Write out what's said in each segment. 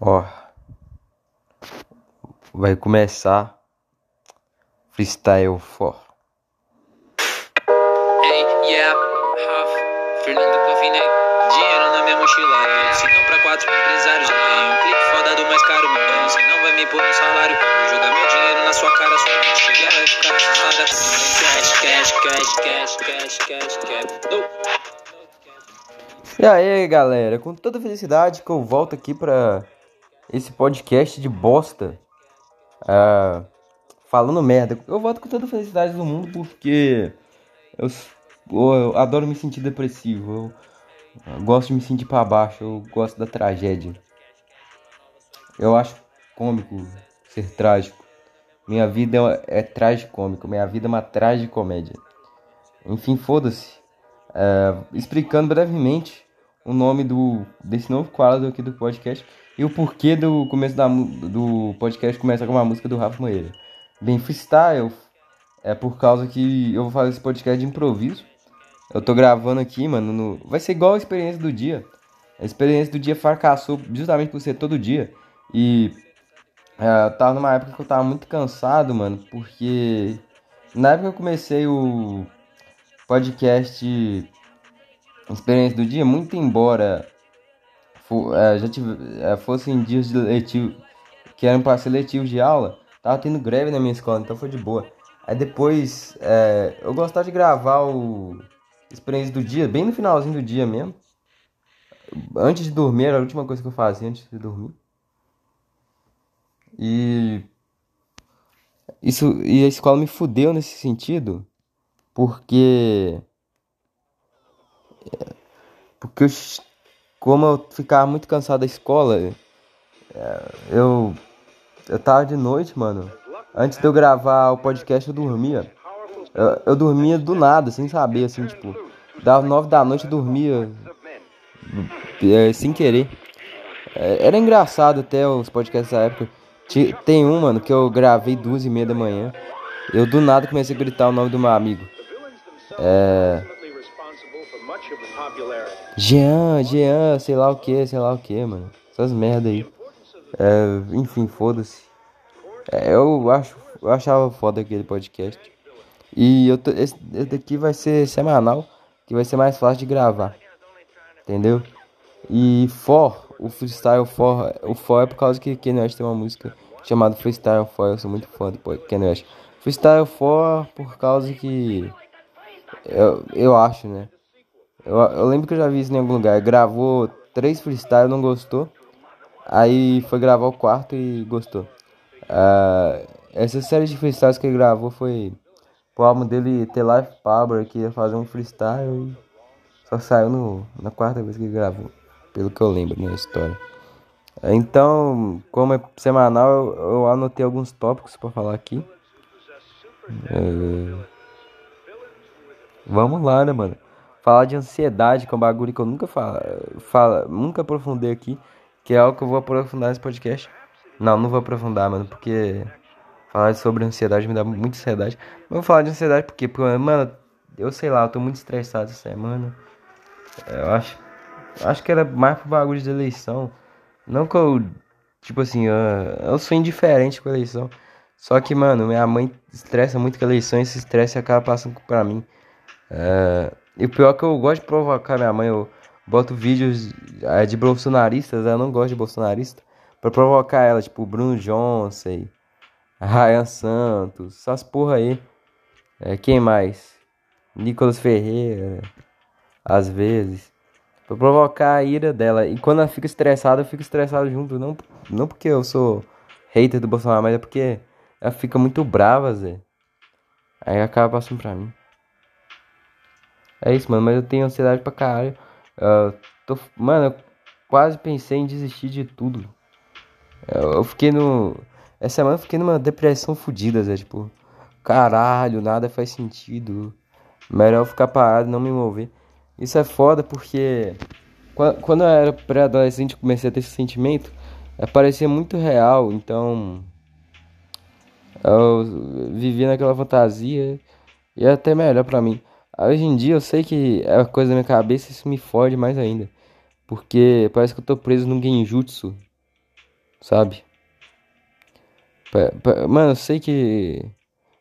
Ó, vai começar Freestyle 4. Hey, yeah, Raf, Fernando Cofine, dinheiro na minha mochila. Se não pra quatro empresários, tenho um clipe foda do mais caro, mano. Você não vai me pôr no salário, jogar meu dinheiro na sua cara. Sua chegar vai ficar com cash, cash, cash, cash, cash, cash, cash. No. E aí, galera, com toda felicidade que eu volto aqui pra esse podcast de bosta. ah, falando merda. Eu volto com toda felicidade do mundo porque eu, eu- adoro me sentir depressivo. Eu, eu gosto de me sentir pra baixo. Eu gosto da tragédia. Eu acho cômico ser trágico. Minha vida é, é tragicômico. Minha vida é uma tragicomédia. Enfim, foda-se. É, explicando brevemente o nome do desse novo quadro aqui do podcast e o porquê do começo da, do podcast começa com uma música do Rafa Moreira. Bem, freestyle é por causa que eu vou fazer esse podcast de improviso. Eu tô gravando aqui, mano, no- vai ser igual a experiência do dia. A experiência do dia fracassou justamente por ser todo dia. E é, eu tava numa época que eu tava muito cansado, mano, porque na época que eu comecei o podcast Experiência do dia, muito embora é, já tive, é, fossem dias de letivo, que eram para ser letivos de aula, tava tendo greve na minha escola, então foi de boa. Aí depois, é, eu gostava de gravar o Experiência do dia, bem no finalzinho do dia mesmo. Antes de dormir, era a última coisa que eu fazia antes de dormir. E isso e a escola me fudeu nesse sentido, porque porque eu, como eu ficava muito cansado da escola, é, eu eu tava de noite, mano. Antes de eu gravar o podcast, eu dormia. Eu, eu dormia do nada, sem saber, assim, tipo, das nove da noite eu dormia é, sem querer. É, Era engraçado até os podcasts da época. Tem um, mano, que eu gravei duas e meia da manhã. Eu do nada comecei a gritar o nome do meu amigo. É. Jean, Jean, sei lá o que, sei lá o que, mano. Essas merda aí. É, enfim, foda-se. É, eu acho, eu achava foda aquele podcast. E eu tô- esse, esse daqui vai ser semanal, que vai ser mais fácil de gravar. Entendeu? E For, o Freestyle For, o For é por causa que Kanye West tem uma música chamada Freestyle For, eu sou muito fã do Kanye West. Freestyle For por causa que eu, eu acho, né? Eu, eu lembro que eu já vi isso em algum lugar. Gravou três freestyle, não gostou. Aí foi gravar o quarto e gostou. Ah, essa série de freestyles que ele gravou foi pro álbum dele The Life Power, que ia fazer um freestyle e só saiu no, na quarta vez que ele gravou. Pelo que eu lembro na história. Então, como é semanal, eu, eu anotei alguns tópicos pra falar aqui. É, Vamos lá, né, mano? Falar de ansiedade, que é um bagulho que eu nunca fala, fala, nunca aprofundei aqui, que é algo que eu vou aprofundar nesse podcast. Não, não vou aprofundar, mano, porque falar sobre ansiedade me dá muita ansiedade. Mas vou falar de ansiedade porque, porque, mano, eu sei lá, eu tô muito estressado essa semana. Eu acho, acho que era mais pro bagulho de eleição. Não que eu, tipo assim, eu, eu sou indiferente com a eleição. Só que, mano, minha mãe estressa muito com a eleição e esse estresse acaba passando pra mim. É, e o pior é que eu gosto de provocar minha mãe. Eu boto vídeos é, de bolsonaristas, eu não gosto de bolsonarista. Pra provocar ela, tipo Bruno Johnson, Ryan Santos, essas porra aí. É, quem mais? Nicolas Ferreira, às vezes. Pra provocar a ira dela. E quando ela fica estressada, eu fico estressado junto. Não, não porque eu sou hater do Bolsonaro, mas é porque ela fica muito brava, Zé. Aí acaba passando pra mim. É isso, mano, mas eu tenho ansiedade pra caralho. Eu tô, mano, eu quase pensei em desistir de tudo. Eu, eu fiquei no. Essa semana eu fiquei numa depressão fodida, Zé. Tipo, caralho, nada faz sentido. Melhor ficar parado, não me mover. Isso é foda porque qua- quando eu era pré-adolescente comecei a ter esse sentimento, eh, parecia muito real, então eu vivia naquela fantasia e é até melhor pra mim. Hoje em dia eu sei que é coisa da minha cabeça isso me fode mais ainda. Porque parece que eu tô preso num genjutsu. sabe? Mano, eu sei que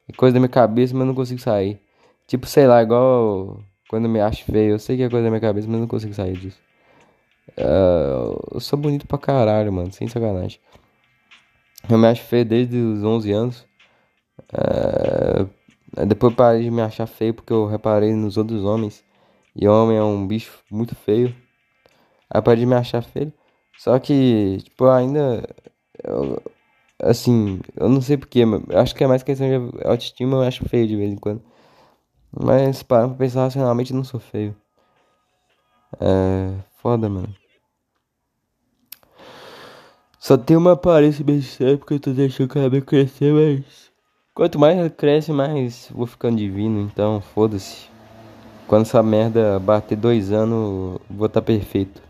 é coisa da minha cabeça, mas eu não consigo sair. Tipo, sei lá, igual quando eu me acho feio. Eu sei que é coisa da minha cabeça, mas eu não consigo sair disso. Uh, eu sou bonito pra caralho, mano, sem sacanagem. Eu me acho feio desde os 11 anos. Uh, depois parei de me achar feio porque eu reparei nos outros homens. E homem é um bicho muito feio. Aí parei de me achar feio. Só que, tipo, ainda. Eu, assim, eu não sei porquê, mas acho que é mais questão de autoestima. Eu acho feio de vez em quando. Mas, para pra pensar racionalmente, não sou feio. É. Foda, mano. Só tem uma aparência bem séria porque eu tô deixando o cabelo crescer, mas. Quanto mais cresce, mais vou ficando divino, então foda-se. Quando essa merda bater dois anos, vou estar tá perfeito.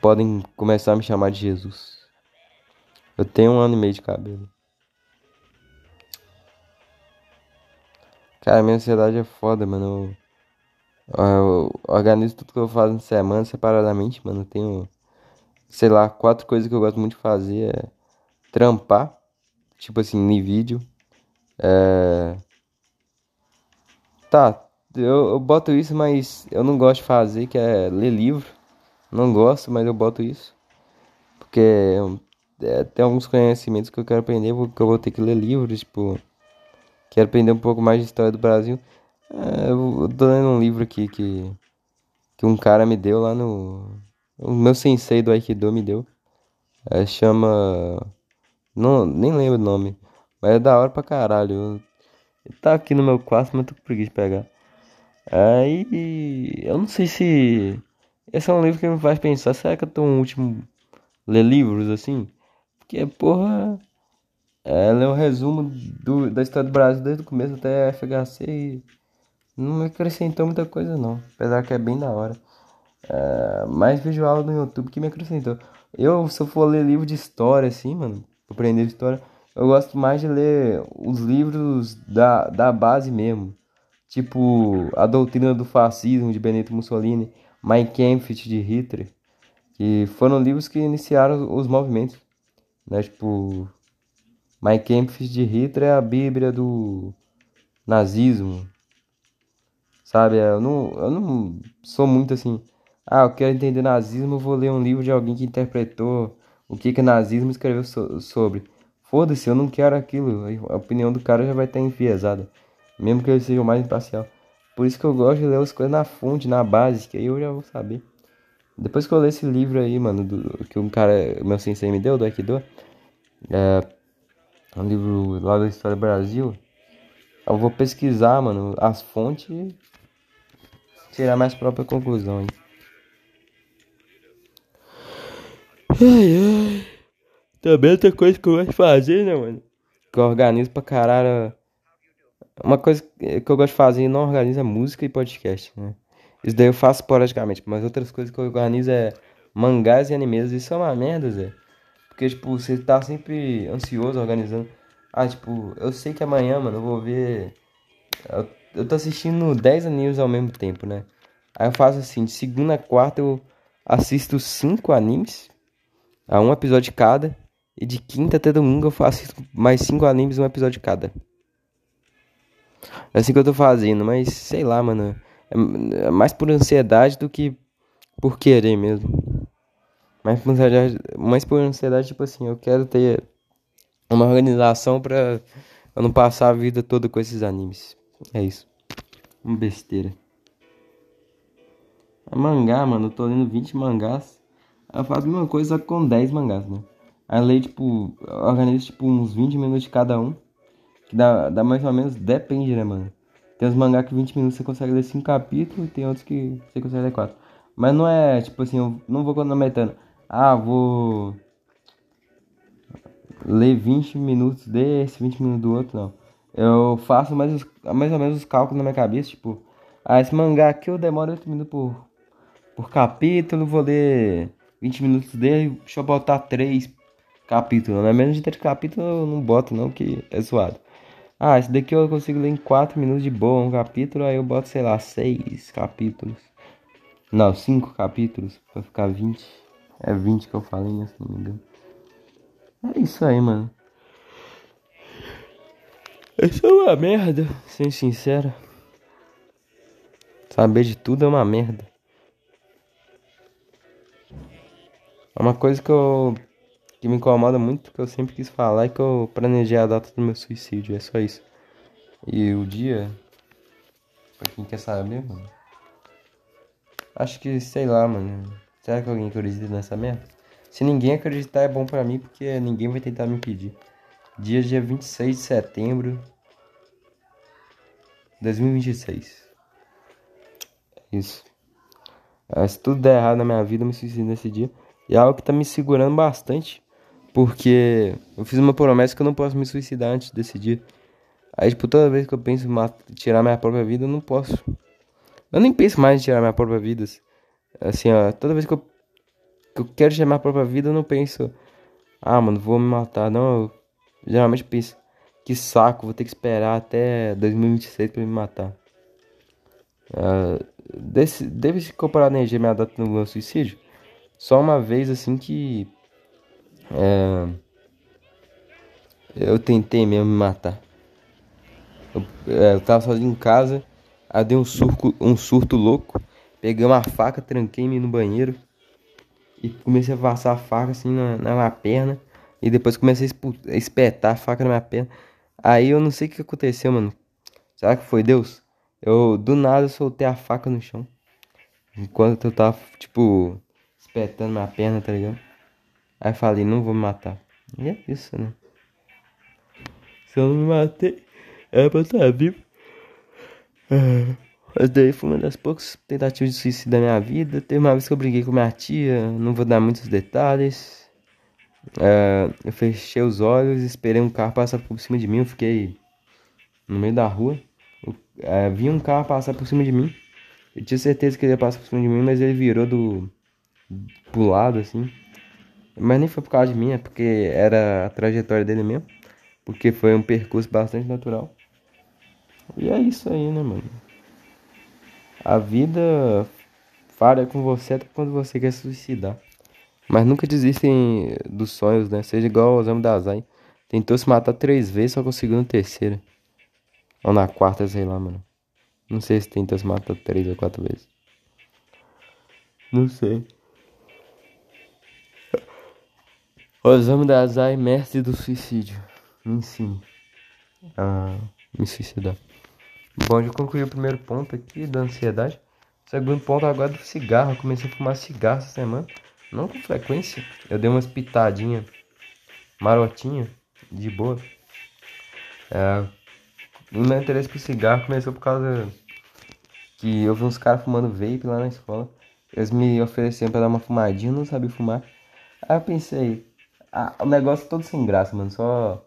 Podem começar a me chamar de Jesus. Eu tenho um ano e meio de cabelo. Cara, minha ansiedade é foda, mano. Eu, eu organizo tudo que eu faço na semana separadamente, mano. Eu tenho, sei lá, quatro coisas que eu gosto muito de fazer. É trampar, tipo assim, em vídeo. É... Tá, eu, eu boto isso, mas eu não gosto de fazer, que é ler livro. Não gosto, mas eu boto isso. Porque é, tem alguns conhecimentos que eu quero aprender, porque eu vou ter que ler livros, tipo. Quero aprender um pouco mais de história do Brasil. É, eu tô lendo um livro aqui que, que um cara me deu lá no. O meu sensei do Aikido me deu. É, chama. Não, nem lembro o nome. Mas é da hora pra caralho. Tá aqui no meu quarto, mas tô com preguiça de pegar. Aí. Eu não sei se. Esse é um livro que me faz pensar. Será que eu tô um último. Ler livros assim? Porque, porra. Ela é um resumo do, da história do Brasil desde o começo até a FHC e não me acrescentou muita coisa não. Apesar que é bem da hora. É, mais visual no YouTube que me acrescentou. Eu, se eu for ler livro de história, assim, mano, aprender história, eu gosto mais de ler os livros da, da base mesmo. Tipo, A Doutrina do Fascismo, de Benito Mussolini, Mein Kampf, de Hitler. Que foram livros que iniciaram os movimentos. Né? Tipo, Mein Kampf de Hitler é a bíblia do nazismo. Sabe, eu não, eu não sou muito assim. Ah, eu quero entender nazismo, vou ler um livro de alguém que interpretou o que que nazismo escreveu so sobre. Foda-se, eu não quero aquilo. A opinião do cara já vai estar enviesada. Mesmo que ele seja o mais imparcial. Por isso que eu gosto de ler as coisas na fonte, na base, que aí eu já vou saber. Depois que eu ler esse livro aí, mano, do, que um cara, meu sensei me deu, do Aikido, é, um livro lá da História do Brasil. Eu vou pesquisar, mano, as fontes e tirar minhas próprias conclusões. Ai, ai. Também outra coisa que eu gosto de fazer, né, mano? Que eu organizo pra caralho. Uma coisa que eu gosto de fazer e não organizo é música e podcast, né? Isso daí eu faço esporadicamente, mas outras coisas que eu organizo é mangás e animes. Isso é uma merda, Zé. Porque, tipo, você tá sempre ansioso organizando. Ah, tipo, eu sei que amanhã, mano, eu vou ver. Eu, eu tô assistindo 10 animes ao mesmo tempo, né? Aí eu faço assim, de segunda a quarta eu assisto 5 animes. A um episódio cada. E de quinta até domingo eu faço mais 5 animes, um episódio cada. É assim que eu tô fazendo, mas sei lá, mano. É mais por ansiedade do que por querer mesmo. Mas por ansiedade, mais por ansiedade, tipo assim, eu quero ter uma organização pra eu não passar a vida toda com esses animes. É isso. Uma besteira. A mangá, mano, eu tô lendo 20 mangás. Eu faço a mesma coisa com 10 mangás, né? Aí leio, tipo, organizo, tipo, uns 20 minutos de cada um. Que dá, dá mais ou menos, depende, né, mano? Tem uns mangá que 20 minutos você consegue ler 5 capítulos e tem outros que você consegue ler 4. Mas não é, tipo assim, eu não vou cronometrando ah, vou ler 20 minutos desse, 20 minutos do outro, não. Eu faço mais, mais ou menos os cálculos na minha cabeça, tipo, ah, esse mangá aqui eu demoro 8 minutos por, por capítulo, vou ler 20 minutos dele, deixa eu botar 3 capítulos, né? Menos de 3 capítulos eu não boto não, que é zoado. Ah, esse daqui eu consigo ler em 4 minutos de boa, um capítulo, aí eu boto, sei lá, 6 capítulos. Não, 5 capítulos, pra ficar 20. É 20 que eu falei, né? Se não me engano. É isso aí, mano. Isso é uma merda, sendo sincero. Saber de tudo é uma merda. Uma coisa que eu que me incomoda muito, que eu sempre quis falar, é que eu planejei a data do meu suicídio, é só isso. E o dia, pra quem quer saber, mano. Acho que, sei lá, mano. Será que alguém acredita nessa merda? Se ninguém acreditar, é bom pra mim, porque ninguém vai tentar me impedir. Dia dia 26 de setembro de 2026. Isso. Ah, se tudo der errado na minha vida, eu me suicido nesse dia. E é algo que tá me segurando bastante. Porque eu fiz uma promessa que eu não posso me suicidar antes desse dia. Aí, tipo, toda vez que eu penso em tirar minha própria vida, eu não posso. Eu nem penso mais em tirar minha própria vida. Assim, ó, toda vez que eu, que eu quero tirar minha própria vida, eu não penso, ah, mano, vou me matar. Não, eu geralmente penso, que saco, vou ter que esperar até 2026 pra me matar. Uh, desse, deve-se comparar a energia minha data no meu suicídio. Só uma vez assim que é, eu tentei mesmo me matar. Eu, é, eu tava sozinho em casa, aí dei um, surco, um surto louco, peguei uma faca, tranquei-me no banheiro e comecei a passar a faca assim na, na minha perna. E depois comecei a espetar a faca na minha perna. Aí eu não sei o que aconteceu, mano. Será que foi Deus? Eu do nada soltei a faca no chão. Enquanto eu tava, tipo, espetando minha perna, tá ligado? Aí falei, não vou me matar. E é isso, né? Se eu não me matei, é pra estar vivo. É. Mas daí foi uma das poucas tentativas de suicídio da minha vida. Teve uma vez que eu briguei com minha tia, não vou dar muitos detalhes. É, eu fechei os olhos, esperei um carro passar por cima de mim, eu fiquei no meio da rua. é, vi um carro passar por cima de mim. Eu tinha certeza que ele ia passar por cima de mim, mas ele virou do pro lado assim. Mas nem foi por causa de mim, é porque era a trajetória dele mesmo. Porque foi um percurso bastante natural. E é isso aí, né, mano? A vida falha com você até quando você quer se suicidar. Mas nunca desistem dos sonhos, né? Seja igual ao Osamu Dazai. Tentou se matar três vezes, só conseguiu na terceira. Ou na quarta, sei lá, mano. Não sei se tentou se matar três ou quatro vezes. Não sei. Osamu Dazai, mestre do suicídio. Me ensine a me suicidar. Bom, já concluí o primeiro ponto aqui da ansiedade. O segundo ponto agora é do cigarro. Eu comecei a fumar cigarro essa semana. Não com frequência. Eu dei umas pitadinhas marotinha, de boa. É, o meu interesse por cigarro começou por causa que eu vi uns caras fumando vape lá na escola. Eles me ofereciam pra dar uma fumadinha, eu não sabia fumar. Aí eu pensei, ah, o negócio todo sem graça, mano. Só.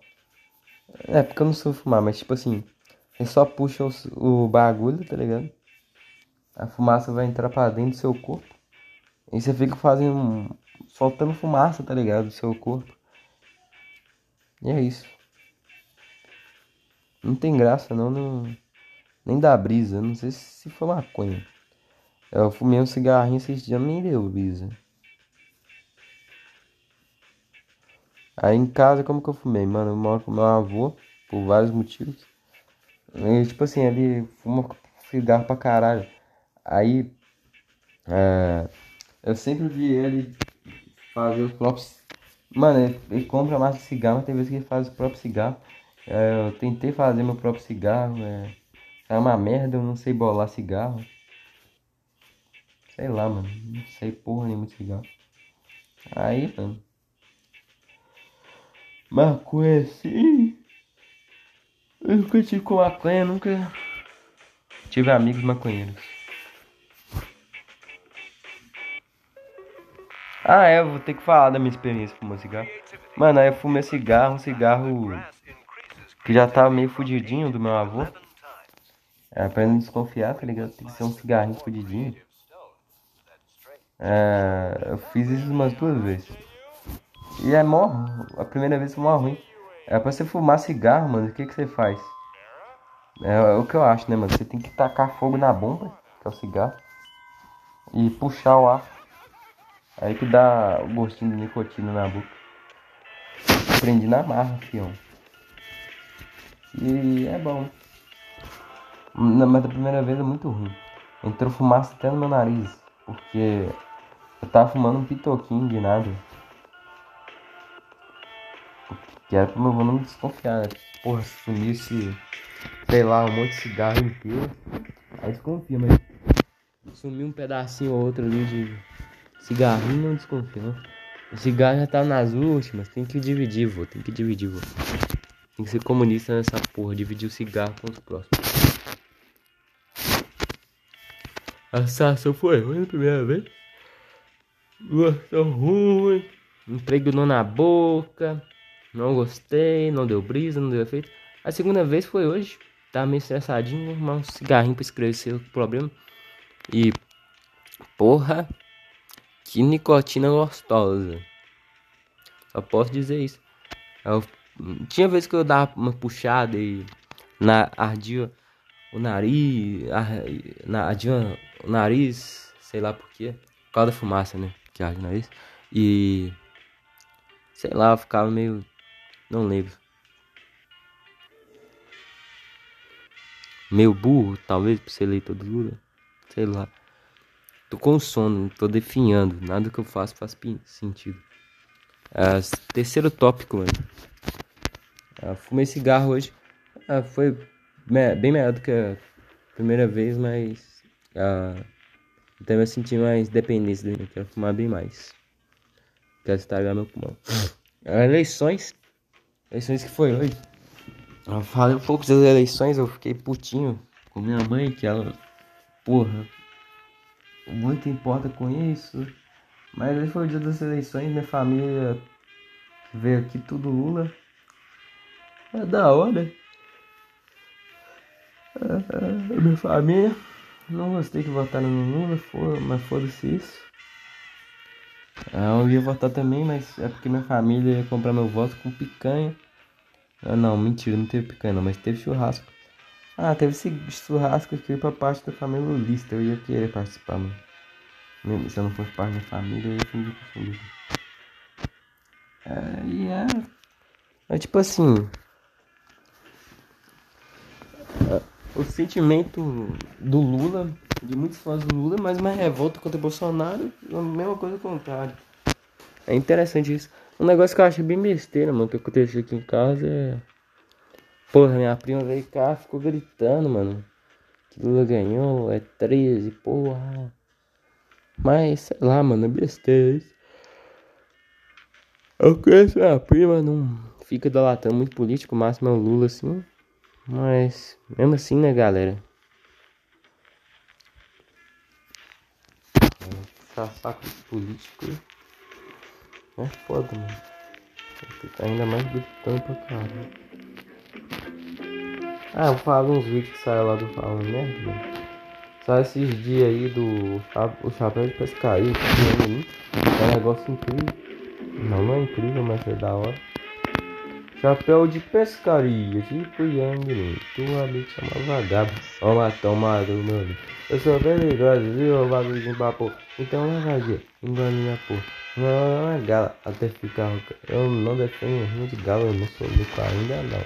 É, porque eu não sou fumar, mas tipo assim. Você só puxa o, o bagulho, tá ligado? A fumaça vai entrar pra dentro do seu corpo. E você fica fazendo. soltando fumaça, tá ligado? Do seu corpo. E é isso. Não tem graça não, não nem dá brisa. Não sei se foi maconha. Eu fumei um cigarrinho esses dias, nem deu brisa. Aí em casa, como que eu fumei? Mano, eu moro com meu avô, por vários motivos. E, tipo assim, ele fuma cigarro pra caralho. Aí, é, eu sempre vi ele fazer os próprios. Mano, ele, ele compra mais cigarro, mas tem vezes que ele faz os próprios cigarros. É, eu tentei fazer meu próprio cigarro, é, é uma merda, eu não sei bolar cigarro. Sei lá, mano, não sei porra nenhuma de cigarro. Aí, mano. Maconha assim. Eu nunca tive com maconha, nunca tive amigos maconheiros. Ah, é, vou ter que falar da minha experiência fumando cigarro. Mano, aí eu fumei cigarro, um cigarro que já tava meio fudidinho do meu avô. É, pra não desconfiar, tá ligado? Tem que ser um cigarrinho fudidinho. É, eu fiz isso umas duas vezes. E é mó. A primeira vez foi mó ruim. É pra você fumar cigarro, mano, o que que você faz? É, é, o que eu acho, né, mano? Você tem que tacar fogo na bomba, que é o cigarro. E puxar o ar. Aí que dá o gostinho de nicotina na boca. aprendi na marra, fião. E é bom. Na, mas da primeira vez é muito ruim. Entrou fumaça até no meu nariz. Porque eu tava fumando um pitoquinho de nada. Que era pro meu não desconfiar, né? Porra, se sumisse, sei lá, um monte de cigarro inteiro. Aí desconfia, mas sumiu um pedacinho ou outro ali de cigarrinho, não desconfia, não. O cigarro já tá nas últimas, tem que dividir, vô, tem que dividir, vô. Tem que ser comunista nessa porra, dividir o cigarro com os próximos. A sensação foi ruim na primeira vez. Gostou ruim. Impregnou na boca. Não gostei, não deu brisa, não deu efeito. A segunda vez foi hoje. Tava meio estressadinho, arrumar um cigarrinho pra escrever o problema. E. Porra. Que nicotina gostosa. Só posso dizer isso. Eu, tinha vezes que eu dava uma puxada e na ardia o nariz, na, ardia o nariz, sei lá porquê, por causa da fumaça, né, que arde o nariz. E sei lá, ficava meio não lembro. Meio burro, talvez, por ser eleitor do Lula. Sei lá. Tô com sono, tô definhando. Nada que eu faço faz sentido. Uh, terceiro tópico, mano. Uh, fumei cigarro hoje. Uh, foi bem melhor do que a primeira vez, mas. Também eu senti mais dependência dele. Quero fumar bem mais. Quero estragar meu pulmão. eleições. Eleições que foi hoje. Eu falei um pouco das eleições, eu fiquei putinho com minha mãe, que ela. Porra. Muito importa com isso. Mas hoje foi o dia das eleições, minha família veio aqui tudo Lula. É da hora. É, é, minha família. Não gostei que votaram no Lula, mas foda-se isso. Ah, eu ia votar também, mas é porque minha família ia comprar meu voto com picanha. Ah, não, mentira, não teve picanha não, mas teve churrasco. Ah, teve esse churrasco aqui pra parte da família lulista. Eu ia querer participar, mano. Mesmo se eu não fosse parte da família, eu ia fingir que eu É, e é. É tipo assim. É, o sentimento do Lula, de muitos fãs do Lula, mas uma revolta contra Bolsonaro, a mesma coisa contrário. É interessante isso. Um negócio que eu acho bem besteira, mano, que aconteceu aqui em casa é. Porra, minha prima veio cá, ficou gritando, mano. Que Lula ganhou, é 13, porra. Mas, sei lá, mano, é besteira isso. Eu conheço minha prima, não fica idolatando muito político, o máximo é o Lula, assim. Mas, mesmo assim, né, galera? De político é foda, mano. Ainda mais gritando pra caralho. Ah, vou falar uns vídeos que saem lá do Falando Merda, mano. Só esses dias aí do o chapéu de pescaria, que é um negócio incrível. Não, não é incrível, mas é da hora. Chapéu de pescaria, tipo Yang tua amiga chama vagabundo. Toma, toma, mano. Eu sou perigoso, viu, bagulho de papo. Então lavadia, engana minha porra. Não é gala, até ficar rouca. Eu não defendo rinho de galo, eu não sou louco ainda não.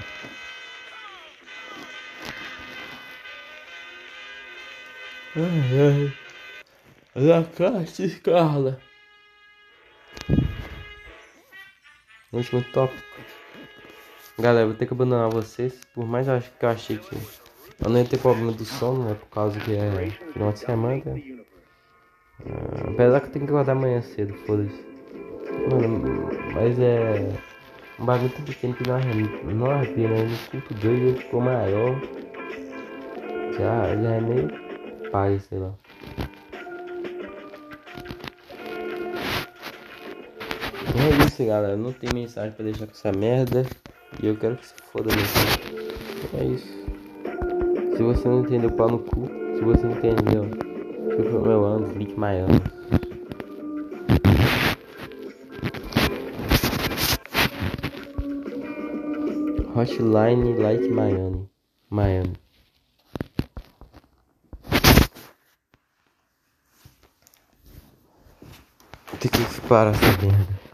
Ai, ai. La Caixa Carla. Último tópico. Galera, vou ter que abandonar vocês. Por mais que eu achei que eu não ia ter problema do sono, né? Por causa que é final de semana. Uh, apesar que eu tenho que acordar amanhã cedo, foda-se. Mano, mas é. Um bagulho tão pequeno que não não arrepia, né? No culto doido ficou maior. Já, já é meio pai, sei lá. É isso, galera. Não tem mensagem pra deixar com essa merda. E eu quero que se foda mesmo. É isso. Se você não entendeu, pau no cu. Se você entendeu, fica meu ano, Flick Miami. Hotline Light Miami. Miami. Tem que parar essa merda.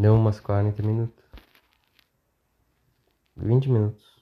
Deu umas 40 minutos. 20 minutos.